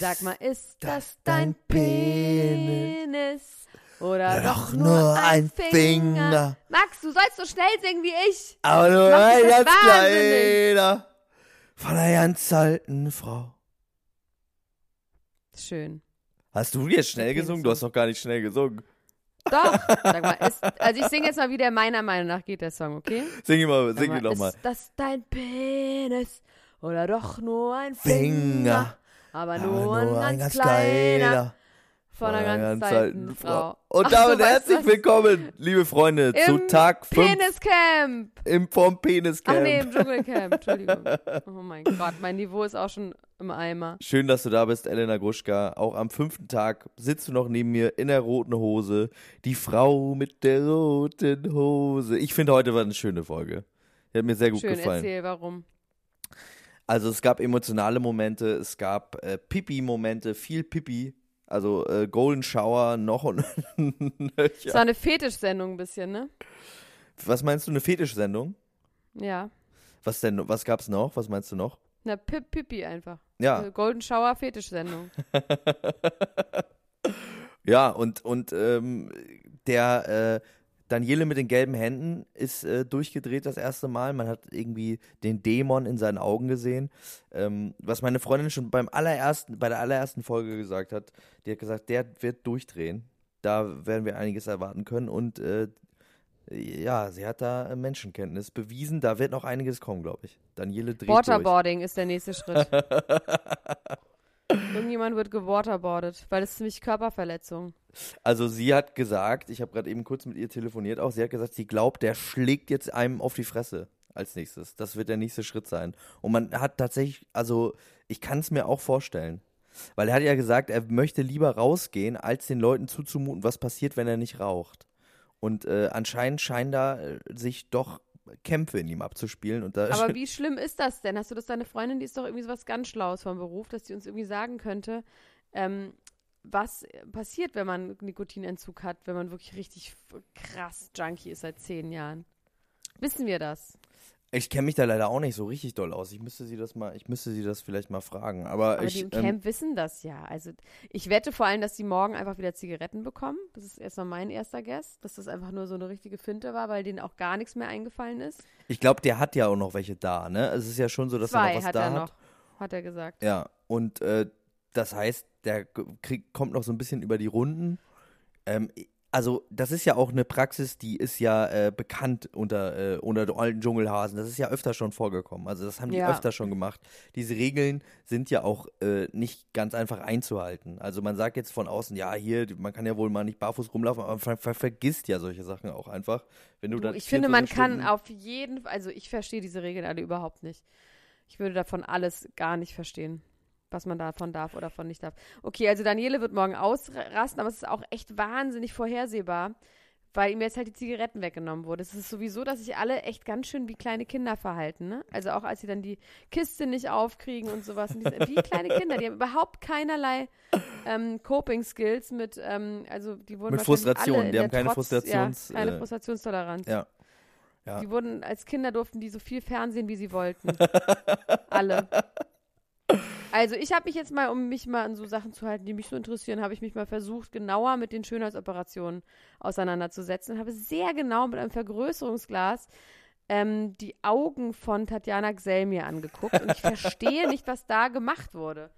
Sag mal, ist, das das dein Penis? Oder Doch doch nur ein Finger. Finger? Max, du sollst so schnell singen wie ich. aber nur ein ganz kleiner von einer ganz alten Frau. Schön. Hast du jetzt schnell gesungen? Du hast doch gar nicht schnell gesungen. Doch. Sag mal, ist, also ich singe jetzt mal, wie der meiner Meinung nach geht, der Song, okay? Sing ihn mal, sing ihn doch mal. Ist das dein Penis? Oder doch nur ein Finger. Finger? Aber Aber nur, ein ganz, kleiner. Von einer ganz alten Frau. Und Ach, damit herzlich willkommen, liebe Freunde, zu Im Tag 5 Peniscamp. im vom Peniscamp. Ach nee, im Dschungelcamp. Entschuldigung. Oh mein Gott, mein Niveau ist auch schon im Eimer. Schön, dass du da bist, Elena Gruschka. Auch am fünften Tag sitzt du noch neben mir in der roten Hose. Die Frau mit der roten Hose. Ich finde, heute war eine schöne Folge. Die hat mir sehr gut Schön, gefallen. erzähl, warum. Also es gab emotionale Momente, es gab äh, Pipi-Momente, viel Pipi. Also äh, Golden Shower noch und Es ja. war eine Fetischsendung ein bisschen, ne? Was meinst du, eine Fetischsendung? Ja. Was denn, was gab's noch? Was meinst du noch? Na, Pip Pipi einfach. Ja, Eine Golden Shower Fetischsendung. ja, und, und ähm, der äh, Daniele mit den gelben Händen ist äh, durchgedreht das erste Mal. Man hat irgendwie den Dämon in seinen Augen gesehen. Ähm, was meine Freundin schon beim allerersten, bei der allerersten Folge gesagt hat, die hat gesagt, der wird durchdrehen. Da werden wir einiges erwarten können. Und äh, ja, sie hat da äh, Menschenkenntnis bewiesen. Da wird noch einiges kommen, glaube ich. Daniele dreht durch. Waterboarding ist der nächste Schritt. Irgendjemand wird gewaterboardet, weil es ist nämlich Körperverletzung. Also sie hat gesagt, ich habe gerade eben kurz mit ihr telefoniert auch, sie hat gesagt, sie glaubt, der schlägt jetzt einem auf die Fresse als nächstes. Das wird der nächste Schritt sein. Und man hat tatsächlich, also ich kann es mir auch vorstellen. Weil er hat ja gesagt, er möchte lieber rausgehen, als den Leuten zuzumuten, was passiert, wenn er nicht raucht. Und äh, anscheinend scheinen da äh, sich doch Kämpfe in ihm abzuspielen. Und da Aber wie schlimm ist das denn? Hast du das deine Freundin, die ist doch irgendwie so was ganz Schlaues vom Beruf, dass die uns irgendwie sagen könnte, ähm, was passiert, wenn man Nikotinentzug hat, wenn man wirklich richtig krass Junkie ist seit zehn Jahren? Wissen wir das? Ich kenne mich da leider auch nicht so richtig doll aus. Ich müsste sie das mal, ich müsste sie das vielleicht mal fragen. Aber, Aber ich, die im ähm, Camp wissen das ja. Also ich wette vor allem, dass die morgen einfach wieder Zigaretten bekommen. Das ist erstmal mein erster Guess, dass das einfach nur so eine richtige Finte war, weil denen auch gar nichts mehr eingefallen ist. Ich glaube, der hat ja auch noch welche da, ne? Es ist ja schon so, dass er Zwei noch was hat da er hat. noch, hat er gesagt. Ja, und äh, das heißt, der krieg, kommt noch so ein bisschen über die Runden. Ähm, also, das ist ja auch eine Praxis, die ist ja äh, bekannt unter, äh, unter den alten Dschungelhasen. Das ist ja öfter schon vorgekommen. Also, das haben die Ja. öfter schon gemacht. Diese Regeln sind ja auch äh, nicht ganz einfach einzuhalten. Also, man sagt jetzt von außen, ja, hier, man kann ja wohl mal nicht barfuß rumlaufen, aber man ver ver vergisst ja solche Sachen auch einfach. Wenn du, Du, ich finde, 24 man kann Stunden- auf jeden Fall, also ich verstehe diese Regeln alle überhaupt nicht. Ich würde davon alles gar nicht verstehen, was man davon darf oder von nicht darf. Okay, also Daniele wird morgen ausrasten, aber es ist auch echt wahnsinnig vorhersehbar, weil ihm jetzt halt die Zigaretten weggenommen wurden. Es ist sowieso, dass sich alle echt ganz schön wie kleine Kinder verhalten, ne? Also auch als sie dann die Kiste nicht aufkriegen und sowas. Und die wie kleine Kinder, die haben überhaupt keinerlei ähm, Coping-Skills mit, ähm, also die wurden Mit Frustration, die haben keine Trotz- Frustrations- Ja, keine äh, Frustrationstoleranz. Ja. Ja. Die wurden, als Kinder durften die so viel Fernsehen, wie sie wollten. Alle. Also ich habe mich jetzt mal, um mich mal an so Sachen zu halten, die mich so interessieren, habe ich mich mal versucht, genauer mit den Schönheitsoperationen auseinanderzusetzen und habe sehr genau mit einem Vergrößerungsglas ähm, die Augen von Tatjana Gsell mir angeguckt und ich verstehe nicht, was da gemacht wurde.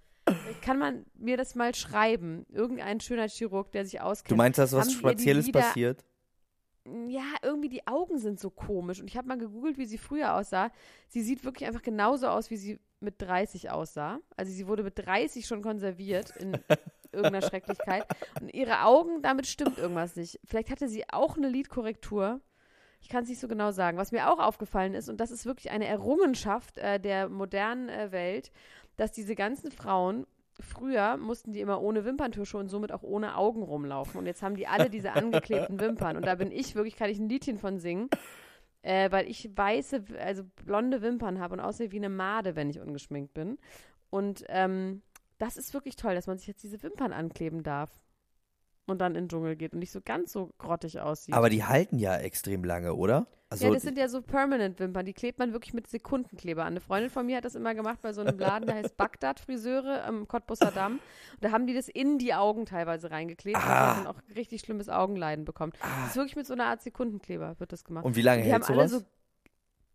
Kann man mir das mal schreiben? Irgendein schöner Chirurg, der sich auskennt. Du meinst, dass was Spezielles passiert? ja, irgendwie die Augen sind so komisch. Und ich habe mal gegoogelt, wie sie früher aussah. Sie sieht wirklich einfach genauso aus, wie sie mit 30 aussah. Also sie wurde mit 30 schon konserviert in irgendeiner Schrecklichkeit. Und ihre Augen, damit stimmt irgendwas nicht. Vielleicht hatte sie auch eine Lidkorrektur. Ich kann es nicht so genau sagen. Was mir auch aufgefallen ist, und das ist wirklich eine Errungenschaft äh, der modernen äh, Welt, dass diese ganzen Frauen Früher mussten die immer ohne Wimperntusche und somit auch ohne Augen rumlaufen. Und jetzt haben die alle diese angeklebten Wimpern. Und da bin ich wirklich, kann ich ein Liedchen von singen, äh, weil ich weiße, also blonde Wimpern habe und aussehe wie eine Made, wenn ich ungeschminkt bin. Und ähm, das ist wirklich toll, dass man sich jetzt diese Wimpern ankleben darf. Und dann in den Dschungel geht und nicht so ganz so grottig aussieht. Aber die halten ja extrem lange, oder? Also, ja, das sind ja so Permanent-Wimpern, die klebt man wirklich mit Sekundenkleber an. Eine Freundin von mir hat das immer gemacht bei so einem Laden, der heißt Bagdad Friseure am Cottbusser Damm. Und da haben die das in die Augen teilweise reingeklebt, dass Ah. man dann auch richtig schlimmes Augenleiden bekommt. Das ist wirklich mit so einer Art Sekundenkleber wird das gemacht. und wie lange die hält haben alle sowas?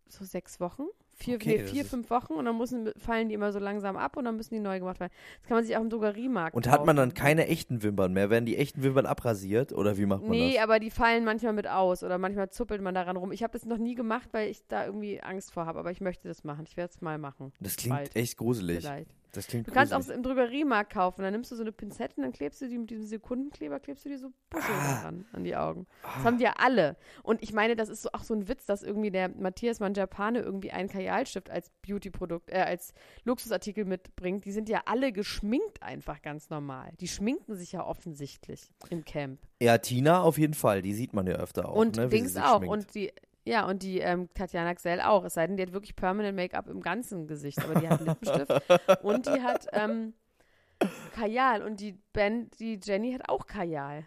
so, so sechs Wochen. Vier, Okay, nee, vier fünf Wochen und dann müssen, fallen die immer so langsam ab und dann müssen die neu gemacht werden. Das kann man sich auch im Drogeriemarkt und hat man dann keine echten Wimpern mehr? Werden die echten Wimpern abrasiert oder wie macht man Nee, das? aber die fallen manchmal mit aus oder manchmal zuppelt man daran rum. Ich habe das noch nie gemacht, weil ich da irgendwie Angst vor habe, aber ich möchte das machen. Ich werde es mal machen. Das klingt Bald, echt gruselig. vielleicht. Das klingt Du kannst auch gruselig. im Drogeriemarkt kaufen. Dann nimmst du so eine Pinzette und dann klebst du die mit diesem Sekundenkleber, klebst du die so Ah. daran an die Augen. Das haben die ja alle. Und ich meine, das ist so, auch so ein Witz, dass irgendwie der Matthias Mangiapane irgendwie einen Kajalstift als Beauty-Produkt, äh, als Luxusartikel mitbringt. Die sind ja alle geschminkt einfach ganz normal. Die schminken sich ja offensichtlich im Camp. Ja, Tina auf jeden Fall. Die sieht man ja öfter auch. und ne, Dings auch. schminkt. Und die, ja, und die ähm, Tatjana Xell auch. Es sei denn, die hat wirklich Permanent Make-up im ganzen Gesicht. Aber die hat Lippenstift und die hat ähm, Kajal. Und die Ben, die Jenny hat auch Kajal.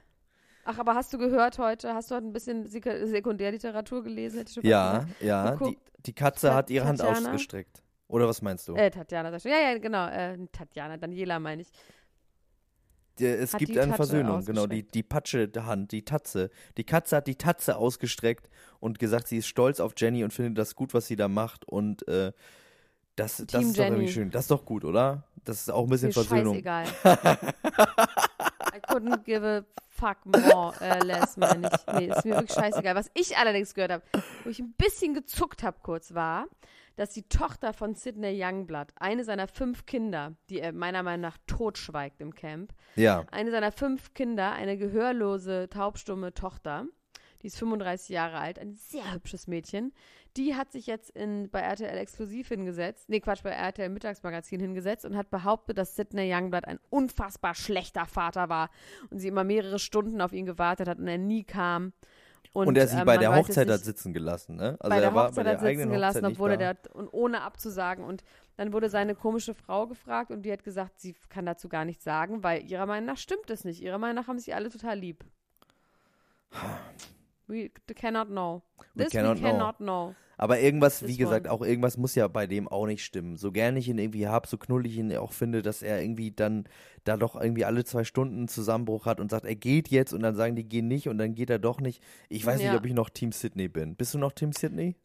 Ach, aber hast du gehört heute, hast du heute ein bisschen Sek Sekundärliteratur gelesen? Ja, ja. Geguckt. Die Katze hat ihre Hand Tatjana? ausgestreckt. Oder was meinst du? Äh, Tatjana, sag ich schon. ja, ja, genau. Äh, Tatjana, Daniela meine ich. Der, es hat gibt eine Tatsche Versöhnung, genau, die, die Patsche der Hand, die Tatze. Die Katze hat die Tatze ausgestreckt und gesagt, sie ist stolz auf Jenny und findet das gut, was sie da macht. Und äh, das, das ist doch irgendwie Jenny. schön. Das ist doch gut, oder? Das ist auch ein bisschen Mir Versöhnung. scheißegal. I couldn't give a fuck more, äh, less, meine ich. Nee, ist mir wirklich scheißegal. Was ich allerdings gehört habe, wo ich ein bisschen gezuckt habe kurz, war, dass die Tochter von Sidney Youngblood, eine seiner fünf Kinder, die er meiner Meinung nach totschweigt im Camp, Ja. eine seiner fünf Kinder, eine gehörlose, taubstumme Tochter, die ist 35 Jahre alt, ein sehr hübsches Mädchen, die hat sich jetzt in, bei RTL exklusiv hingesetzt, nee Quatsch, bei RTL Mittagsmagazin hingesetzt und hat behauptet, dass Sidney Youngblood ein unfassbar schlechter Vater war und sie immer mehrere Stunden auf ihn gewartet hat und er nie kam. Und, Und, er sie ähm, bei der Hochzeit hat nicht- sitzen gelassen, ne? Also bei er der war Hochzeit bei hat der eigenen sitzen gelassen, obwohl er da. und ohne abzusagen. Und dann wurde seine komische Frau gefragt und die hat gesagt, sie kann dazu gar nichts sagen, weil ihrer Meinung nach stimmt es nicht. Ihrer Meinung nach haben sie alle total lieb. We cannot know. We This cannot we know. cannot know. Aber irgendwas, wie This gesagt, one. auch irgendwas muss ja bei dem auch nicht stimmen. So gern ich ihn irgendwie hab, so knullig ihn auch finde, dass er irgendwie dann da doch irgendwie alle zwei Stunden einen Zusammenbruch hat und sagt, er geht jetzt und dann sagen die gehen nicht und dann geht er doch nicht. Ich weiß Ja. nicht, ob ich noch Team Sydney bin. Bist du noch Team Sydney?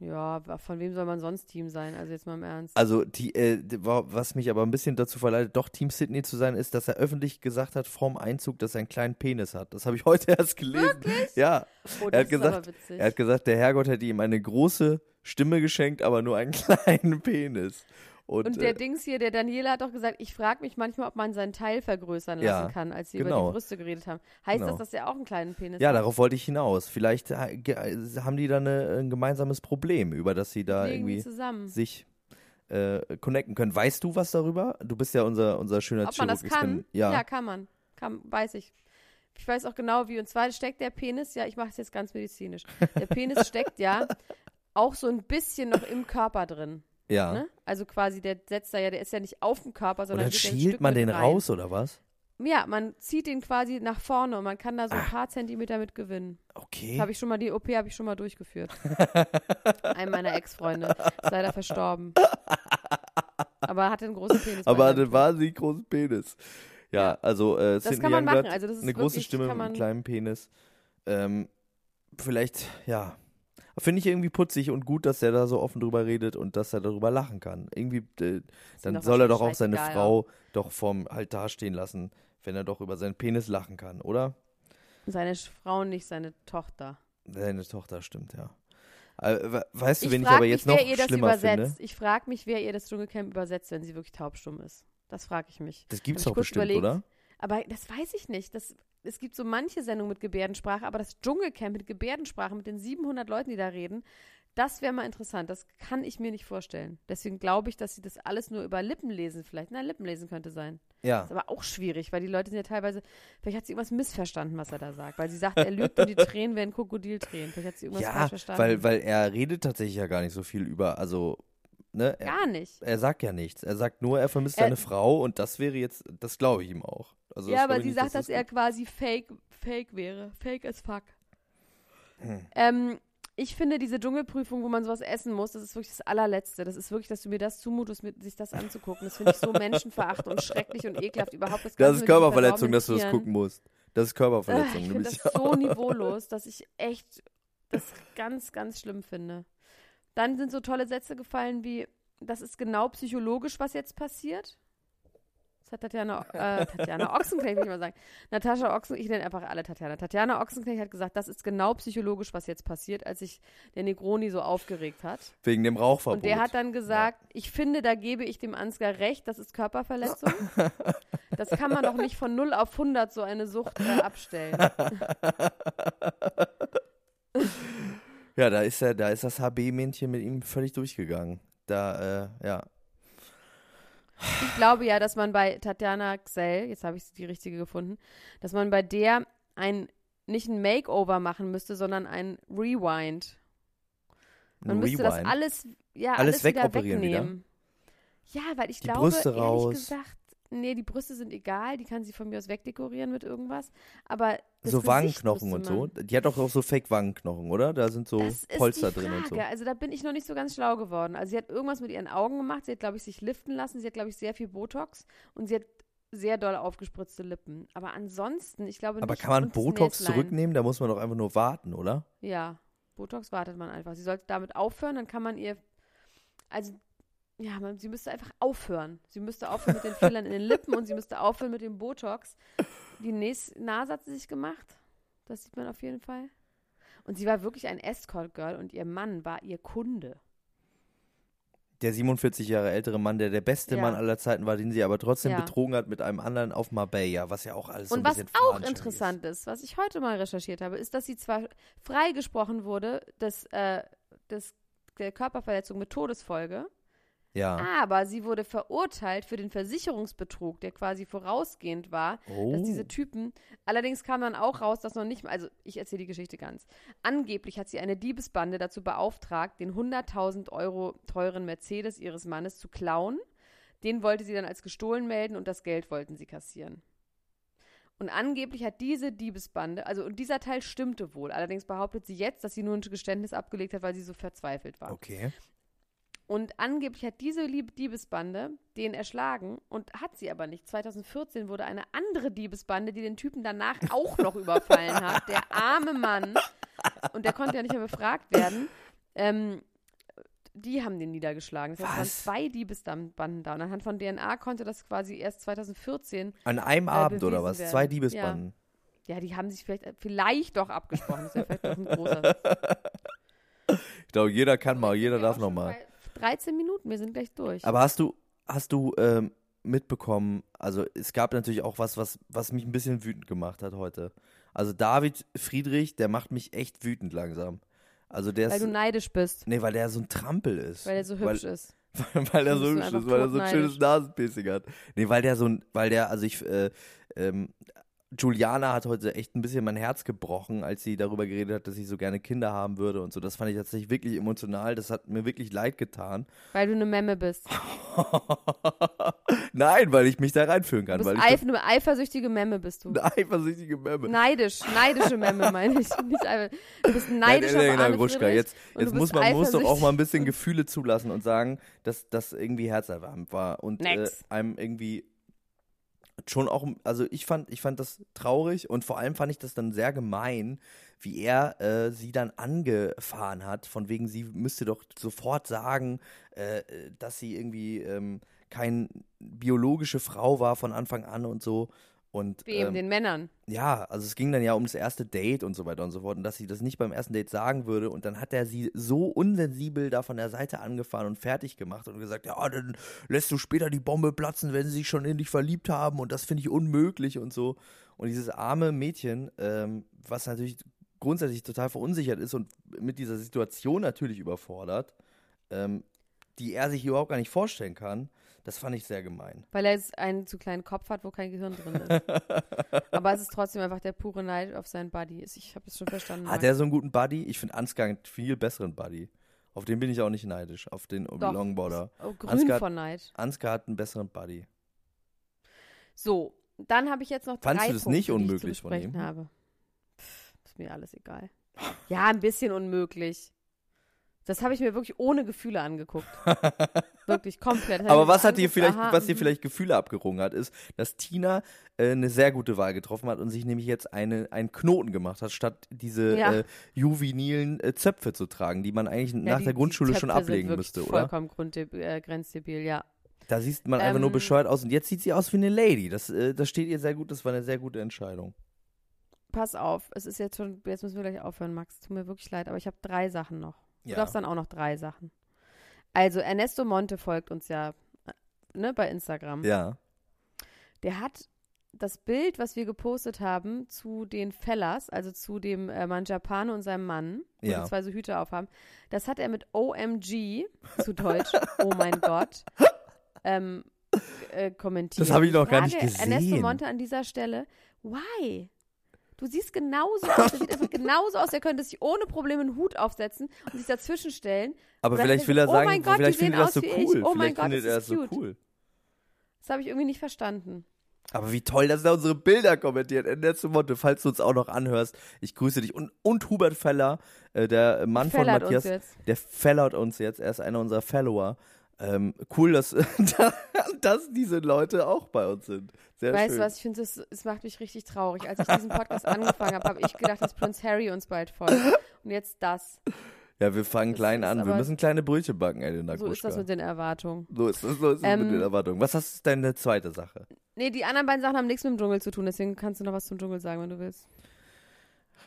Ja, von wem soll man sonst Team sein? Also jetzt mal im Ernst. Also, die, äh, was mich aber ein bisschen dazu verleitet, doch Team Sydney zu sein, ist, dass er öffentlich gesagt hat, vorm Einzug, dass er einen kleinen Penis hat. Das habe ich heute erst gelesen. Ja. oh, er hat gesagt. Er hat gesagt, der Herrgott hätte ihm eine große Stimme geschenkt, aber nur einen kleinen Penis. Und, und der äh, Dings hier, der Daniela hat doch gesagt, ich frage mich manchmal, ob man seinen Teil vergrößern lassen Ja, kann, als sie über genau. die Brüste geredet haben. Heißt Genau. das, dass er auch einen kleinen Penis ja, hat? darauf wollte ich hinaus. Vielleicht äh, äh, haben die da eine, ein gemeinsames Problem, über das sie da Legen irgendwie zusammen. sich äh, connecten können. Weißt du was darüber? Du bist ja unser, unser schöner Ob man das kann? bin- Ja. kann man. Kann, weiß ich. Ich weiß auch genau wie. Und zwar steckt der Penis, ja, ich mache es jetzt ganz medizinisch. Der Penis steckt ja auch so ein bisschen noch im Körper drin. Ja. Ne? Also quasi, der setzt da ja, der ist ja nicht auf dem Körper, Und sondern dann ja ein schielt man den rein. raus, oder was? Ja, man zieht den quasi nach vorne und man kann da so ein Ah. paar Zentimeter mit gewinnen. Okay. Habe ich schon mal, die OP habe ich schon mal durchgeführt. Einem meiner Ex-Freunde. Ist leider verstorben. Aber er hatte einen großen Penis. aber er hat seinem einen wahnsinnig großen Penis. Ja, Ja. also äh, Sidney kann man machen. Also das ist eine große Stimme mit einem kleinen Penis. Ähm, vielleicht, ja. Finde ich irgendwie putzig und gut, dass er da so offen drüber redet und dass er darüber lachen kann. Irgendwie, äh, dann soll er doch auch seine Frau doch vorm Altar stehen lassen, wenn er doch über seinen Penis lachen kann, oder? Seine Frau, nicht seine Tochter. Seine Tochter stimmt, ja. Äh, we- weißt du, Ich wen ich frage aber mich, jetzt noch wer ihr das schlimmer übersetzt. finde? Ich frage mich, wer ihr das Dschungelcamp übersetzt, wenn sie wirklich taubstumm ist. Das frage ich mich. Das gibt's Hab ich doch bestimmt, überlegt. oder? Aber das weiß ich nicht. Das, es gibt so manche Sendungen mit Gebärdensprache, aber das Dschungelcamp mit Gebärdensprache, mit den 700 Leuten, die da reden, das wäre mal interessant. Das kann ich mir nicht vorstellen. Deswegen glaube ich, dass sie das alles nur über Lippen lesen vielleicht. Na, Lippen lesen könnte sein. Ja. Ist aber auch schwierig, weil die Leute sind ja teilweise, vielleicht hat sie irgendwas missverstanden, was er da sagt. Weil sie sagt, er lügt und die Tränen werden Krokodiltränen. Vielleicht hat sie irgendwas Ja, falsch verstanden. weil, weil er redet tatsächlich ja gar nicht so viel über, also, ne? Er, Gar nicht. er sagt ja nichts. Er sagt nur, er vermisst Er- seine Frau und das wäre jetzt, das glaube ich ihm auch. Also, das ja, aber ich sie nicht, sagt, dass das er quasi fake, fake wäre. Fake as fuck. Hm. Ähm, ich finde diese Dschungelprüfung, wo man sowas essen muss, das ist wirklich das allerletzte. Das ist wirklich, dass du mir das zumutest, mit, sich das anzugucken. Das finde ich so menschenverachtend und schrecklich und ekelhaft überhaupt. Das Ganze ist Körperverletzung, dass du das gucken musst. Das ist Äh, Körperverletzung. ich du finde bist das so niveaulos, dass ich echt das ganz, ganz schlimm finde. Dann sind so tolle Sätze gefallen wie, das ist genau psychologisch, was jetzt passiert. Das hat Tatjana, äh, Tatjana Ochsenknecht, will ich mal sagen. Natascha Ochsenknecht, ich nenne einfach alle Tatjana. Tatjana Ochsenknecht hat gesagt, das ist genau psychologisch, was jetzt passiert, als sich der Negroni so aufgeregt hat. wegen dem Rauchverbot. Und der hat dann gesagt, ich finde, da gebe ich dem Ansgar recht, das ist Körperverletzung. Das kann man doch nicht von 0 auf 100 so eine Sucht äh, abstellen. ja, da ist er, da ist das HB-Männchen mit ihm völlig durchgegangen. Da, äh, ja. Ich glaube ja, dass man bei Tatjana Xell, jetzt habe ich die richtige gefunden, dass man bei der ein nicht ein Makeover machen müsste, sondern ein Rewind. Man Ein müsste das Rewind. alles, ja, Alles alles, wieder wegoperieren wieder? wegnehmen. Ja, weil ich Die glaube, Brüste ehrlich raus. gesagt, nee, die Brüste sind egal, die kann sie von mir aus wegdekorieren mit irgendwas. Aber so Wangenknochen und so. Die hat doch auch so Fake-Wangenknochen, oder? Da sind so Das ist Polster drin und so. Also da bin ich noch nicht so ganz schlau geworden. Also sie hat irgendwas mit ihren Augen gemacht. Sie hat, glaube ich, sich liften lassen. Sie hat, glaube ich, sehr viel Botox und sie hat sehr doll aufgespritzte Lippen. Aber ansonsten, ich glaube Aber nicht. kann man Botox zurücknehmen? Da muss man doch einfach nur warten, oder? Ja, Botox wartet man einfach. Sie sollte damit aufhören, dann kann man ihr. Also, ja, man, sie müsste einfach aufhören. Sie müsste aufhören mit den Fillern in den Lippen und sie müsste aufhören mit dem Botox. Die Näs Nase hat sie sich gemacht. Das sieht man auf jeden Fall. Und sie war wirklich ein Escort-Girl und ihr Mann war ihr Kunde. Der 47 Jahre ältere Mann, der der beste Ja. Mann aller Zeiten war, den sie aber trotzdem Ja. betrogen hat mit einem anderen auf Marbella, was ja auch alles so Und ein was auch interessant ist, was ich heute mal recherchiert habe, ist, dass sie zwar freigesprochen wurde des, äh, des, der Körperverletzung mit Todesfolge, ist. Ja. aber sie wurde verurteilt für den Versicherungsbetrug, der quasi vorausgehend war, Oh. dass diese Typen, allerdings kam dann auch raus, dass noch nicht mal, also ich erzähle die Geschichte ganz. Angeblich hat sie eine Diebesbande dazu beauftragt, den 100.000 Euro teuren Mercedes ihres Mannes zu klauen. Den wollte sie dann als gestohlen melden und das Geld wollten sie kassieren. Und angeblich hat diese Diebesbande, also und dieser Teil stimmte wohl, allerdings behauptet sie jetzt, dass sie nur ein Geständnis abgelegt hat, weil sie so verzweifelt war. Okay. Und angeblich hat diese Diebesbande den erschlagen und hat sie aber nicht. 2014 wurde eine andere Diebesbande, die den Typen danach auch noch überfallen hat. Der arme Mann. Und der konnte ja nicht mehr befragt werden. Ähm, die haben den niedergeschlagen. Das heißt, es waren zwei Diebesbanden da. Und anhand von DNA konnte das quasi erst 2014. An einem Äh, Abend oder was? werden. Zwei Diebesbanden. Ja, die haben sich vielleicht, vielleicht doch abgesprochen. Das ist ja vielleicht doch ein großer. Ich glaube, jeder kann mal, jeder darf Ja, noch mal. Bei 13 Minuten, wir sind gleich durch. Aber hast du, hast du ähm, mitbekommen, also es gab natürlich auch was, was, was mich ein bisschen wütend gemacht hat heute. Also David Friedrich, der macht mich echt wütend langsam. Also der weil ist, du neidisch bist, nee, weil der so ein Trampel ist. weil er so hübsch ist. weil er Dann so hübsch ist, weil er so ein schönes Nasenpiercing hat. Nee, weil der so ein, weil der, also ich, äh, ähm, Juliana hat heute echt ein bisschen mein Herz gebrochen, als sie darüber geredet hat, dass ich so gerne Kinder haben würde und so. Das fand ich tatsächlich wirklich emotional. Das hat mir wirklich leid getan. Weil du eine Memme bist. Nein, weil ich mich da reinfühlen Du kann. bist weil eif eine eifersüchtige Memme bist du. eine eifersüchtige Memme. Neidisch, neidische Memme meine ich. Nicht du bist neidisch Nein, auf Arne Gruschka, jetzt, jetzt du muss man muss doch auch mal ein bisschen Gefühle zulassen und sagen, dass das irgendwie herzerwärmend war und äh, einem irgendwie schon auch, also ich fand, ich fand das traurig und vor allem fand ich das dann sehr gemein, wie er äh, sie dann angefahren hat, von wegen, sie müsste doch sofort sagen, äh, dass sie irgendwie ähm, keine biologische Frau war von Anfang an und so. Und, Wem? ähm, den Männern. ja, also es ging dann ja um das erste Date und so weiter und so fort und dass sie das nicht beim ersten Date sagen würde und dann hat er sie so unsensibel da von der Seite angefahren und fertig gemacht und gesagt, ja, dann lässt du später die Bombe platzen, wenn sie sich schon in dich verliebt haben und das finde ich unmöglich und so. Und dieses arme Mädchen, ähm, was natürlich grundsätzlich total verunsichert ist und mit dieser Situation natürlich überfordert, ähm, die er sich überhaupt gar nicht vorstellen kann, das fand ich sehr gemein. Weil er jetzt einen zu kleinen Kopf hat, wo kein Gehirn drin ist. Aber es ist trotzdem einfach der pure Neid auf seinen Buddy. Ich habe es schon verstanden. Hat Max. er so einen guten Buddy? Ich finde Ansgar einen viel besseren Buddy. Auf den bin ich auch nicht neidisch, auf den Doch. Longboarder. oh, grün Ansgar- vor Neid. Ansgar hat einen besseren Buddy. So, dann habe ich jetzt noch Fandst drei du das Punkte, nicht unmöglich von ihm? habe. Pff, ist mir alles egal. Ja, ein bisschen unmöglich. Das habe ich mir wirklich ohne Gefühle angeguckt. wirklich komplett. Aber was hat dir vielleicht, aha, was dir mhm. vielleicht Gefühle abgerungen hat, ist, dass Tina äh, eine sehr gute Wahl getroffen hat und sich nämlich jetzt eine, einen Knoten gemacht hat, statt diese Ja. äh, juvenilen äh, Zöpfe zu tragen, die man eigentlich Ja, nach die- der Grundschule schon ablegen müsste, oder? Vollkommen äh, grenzdebil, ja. Da sieht man einfach nur Ähm, bescheuert aus und jetzt sieht sie aus wie eine Lady. Das, äh, das steht ihr sehr gut, das war eine sehr gute Entscheidung. Pass auf, es ist jetzt schon, jetzt müssen wir gleich aufhören, Max. Tut mir wirklich leid, aber ich habe drei Sachen noch. Du Ja. darfst dann auch noch drei Sachen. Also, Ernesto Monte folgt uns ja äh, ne, bei Instagram. Ja. Der hat das Bild, was wir gepostet haben, zu den Fellas, also zu dem äh, Manjapane und seinem Mann, wo Ja. die zwei so Hüte aufhaben, das hat er mit OMG, zu Deutsch, oh mein Gott, ähm, äh, kommentiert. Das habe ich noch gar nicht gesehen. Ernesto Monte an dieser Stelle, why? Du siehst genauso aus, der sieht einfach genauso aus, der könnte sich ohne Probleme einen Hut aufsetzen und sich dazwischen stellen. Aber vielleicht will er oh sagen, mein Gott, vielleicht die er das so sehen wie ich. cool. Oh mein vielleicht Gott, das er das ist so cool. Das habe ich irgendwie nicht verstanden. Aber wie toll, dass er unsere Bilder kommentiert. Ernesto Monte, falls du uns auch noch anhörst, ich grüße dich. Und, und Hubert Feller, äh, der Mann von Fellert uns Matthias, der fellert uns jetzt. Er ist einer unserer Follower. Ähm, cool, dass, dass diese Leute auch bei uns sind. Sehr Weißt schön. du was, ich finde, es es macht mich richtig traurig. Als ich diesen Podcast angefangen habe, habe ich gedacht, dass Prince Harry uns bald folgt. Und jetzt das. Ja, wir fangen Das klein ist an. Wir müssen kleine Brötchen backen, Elena So ist das mit den Erwartungen. So ist das, so ist es Ähm, mit den Erwartungen. Was hast du denn eine zweite Sache? Nee, die anderen beiden Sachen haben nichts mit dem Dschungel zu tun, deswegen kannst du noch was zum Dschungel sagen, wenn du willst.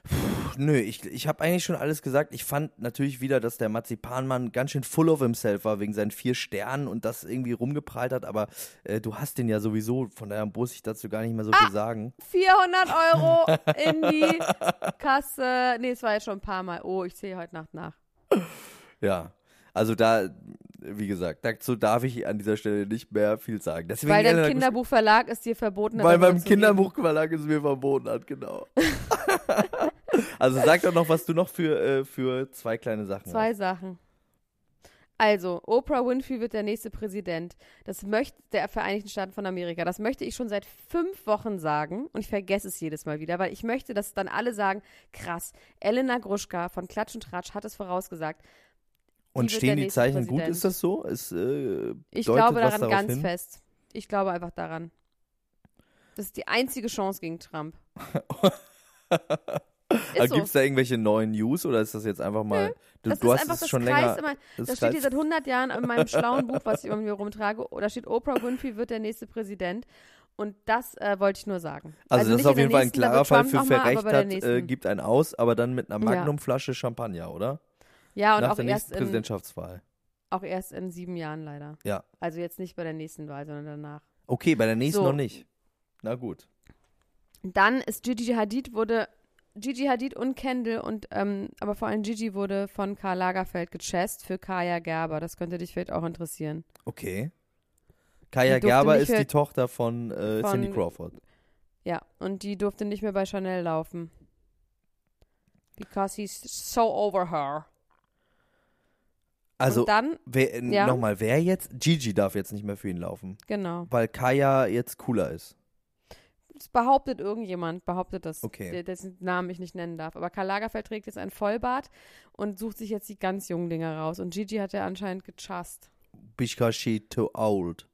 Puh, nö, ich, ich habe eigentlich schon alles gesagt. Ich fand natürlich wieder, dass der Marzipanmann ganz schön full of himself war wegen seinen vier Sternen und das irgendwie rumgeprallt hat, aber äh, du hast den ja sowieso, von daher muss ich dazu gar nicht mehr so Ah! viel sagen. 400 Euro in die Kasse. Nee, es war jetzt schon ein paar Mal. Oh, ich zähle heute Nacht nach. Ja. Also da, wie gesagt, dazu darf ich an dieser Stelle nicht mehr viel sagen. Deswegen, Weil dein Kinderbuchverlag es dir verboten hat. Weil beim. Kinderbuchverlag es mir verboten hat, genau. also sag doch noch, was du noch für, äh, für zwei kleine Sachen Zwei hast. Sachen. Also, Oprah Winfrey wird der nächste Präsident. Das möchte der Vereinigten Staaten von Amerika. Das möchte ich schon seit fünf Wochen sagen und ich vergesse es jedes Mal wieder, weil ich möchte, dass dann alle sagen, krass, Elena Gruschka von Klatsch und Tratsch hat es vorausgesagt. Und stehen die Zeichen gut? Präsident. Ist das so? Ist, äh, Ich glaube daran ganz hin? fest. Ich glaube einfach daran. Das ist die einzige Chance gegen Trump. Ist so. Gibt es da irgendwelche neuen News oder ist das jetzt einfach mal. Du, Das du ist hast es das schon Kreis länger. immer, das das steht hier seit 100 Jahren in meinem schlauen Buch, was ich mir rumtrage. Da steht Oprah Winfrey wird der nächste Präsident. Und das äh, wollte ich nur sagen. Also, das nicht ist auf jeden Fall ein klarer Fall für mal, Verrecht hat, äh, gibt einen aus, aber dann mit einer Ja. Magnumflasche Champagner, oder? Ja, und Nach auch der erst, nächsten in, Präsidentschaftswahl. auch erst in sieben Jahren leider. Ja. Also jetzt nicht bei der nächsten Wahl, sondern danach. Okay, bei der nächsten So. noch nicht. Na gut. Dann ist Gigi Hadid wurde Gigi Hadid und Kendall und ähm, aber vor allem Gigi wurde von Karl Lagerfeld gechest für Kaya Gerber. Das könnte dich vielleicht auch interessieren. Okay. Kaya Die Gerber ist die Tochter von, äh, von- Cindy Crawford. Ja, und die durfte nicht mehr bei Chanel laufen. Because he's so over her. Also, und dann, wer, Ja? nochmal, wer jetzt? Gigi darf jetzt nicht mehr für ihn laufen, genau. weil Kaya jetzt cooler ist. Das behauptet irgendjemand, behauptet das, Okay. der, dessen Namen ich nicht nennen darf. Aber Karl Lagerfeld trägt jetzt ein Vollbart und sucht sich jetzt die ganz jungen Dinger raus. Und Gigi hat er anscheinend gechast. Because she too old.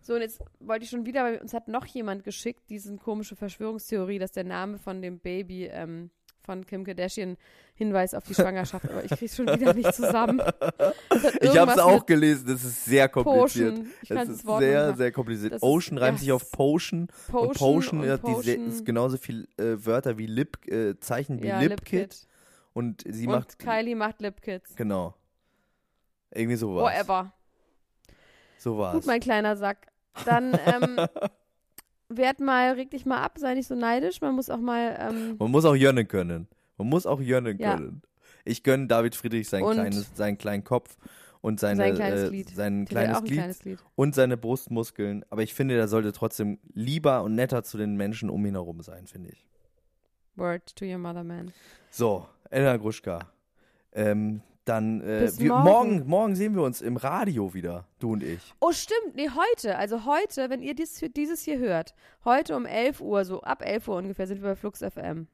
So, und jetzt wollte ich schon wieder, weil uns hat noch jemand geschickt, diesen komische Verschwörungstheorie, dass der Name von dem Baby ähm, von Kim Kardashian Hinweis auf die Schwangerschaft, aber ich krieg's schon wieder nicht zusammen. Ich habe es auch gelesen, das ist sehr kompliziert. Potion. Ich das ist das sehr, sehr kompliziert. das ist- Ocean reimt ja, sich auf Potion. Potion und Potion und hat Potion. ist genauso viel äh, Wörter wie Lip, äh, Zeichen wie ja, Lip Lipkit. Kit. Und sie Und macht. Kylie macht Lipkits. Genau. Irgendwie sowas. Whatever. So war's. Gut, mein kleiner Sack. Dann ähm, werd mal, reg dich mal ab, sei nicht so neidisch. Man muss auch mal ähm, Man muss auch jönnen können. Man muss auch jönnen Ja. können. Ich gönne David Friedrich sein Und- kleines, seinen kleinen Kopf und seine, sein kleines äh, Glied. sein kleines Glied kleines Lied. und seine Brustmuskeln. Aber ich finde, er sollte trotzdem lieber und netter zu den Menschen um ihn herum sein, finde ich. Word to your mother, man. So, Elena Gruschka. Ähm, dann äh, wir, morgen. morgen. Sehen wir uns im Radio wieder, du und ich. Oh, stimmt. Nee, heute. Also heute, wenn ihr dies, dieses hier hört, heute um 11 Uhr, so ab 11 Uhr ungefähr, sind wir bei Flux FM.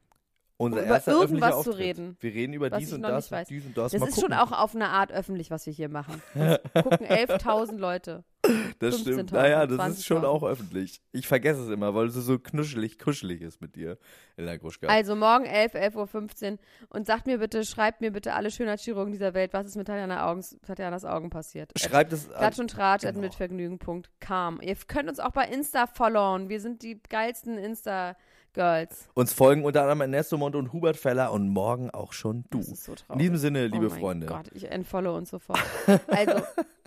Unser Um über erster irgendwas öffentlicher zu Auftritt. reden, Wir reden über dies und das dies und das. Das Mal ist gucken. schon auch auf eine Art öffentlich, was wir hier machen. Gucken 11.000 Leute. Das stimmt. 15.000, Naja, das ist schon 20.000. auch öffentlich. Ich vergesse es immer, weil es so knuschelig, kuschelig ist mit dir, Elena Gruschka. Also morgen 11, 11.15 Uhr und sagt mir bitte, schreibt mir bitte alle Schönheitschirurgen dieser Welt, was ist mit Tatjana Augens, Tatjanas Augen passiert. Schreibt es an. Klatsch und Tratsch genau. mit Vergnügen.com. Ihr könnt uns auch bei Insta followen. Wir sind die geilsten Insta-Girls. Uns folgen unter anderem Ernesto Mond und Hubert Feller und morgen auch schon du. Das ist so traurig. In diesem Sinne, liebe oh mein Freunde. Gott, ich entfollow uns sofort. Also,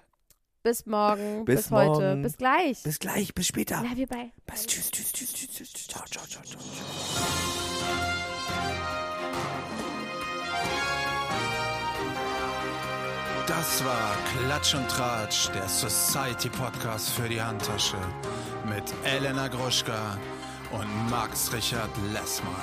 bis morgen, Bis bis, heute, morgen. bis gleich. Bis gleich, bis später. Love you, bye. Bis, tschüss, tschüss, tschüss, tschüss, tschüss, tschüss. Ciao, ciao, ciao, ciao. Das war Klatsch und Tratsch, der Society Podcast für die Handtasche mit Elena Gruschka und Max Richard Lessmann.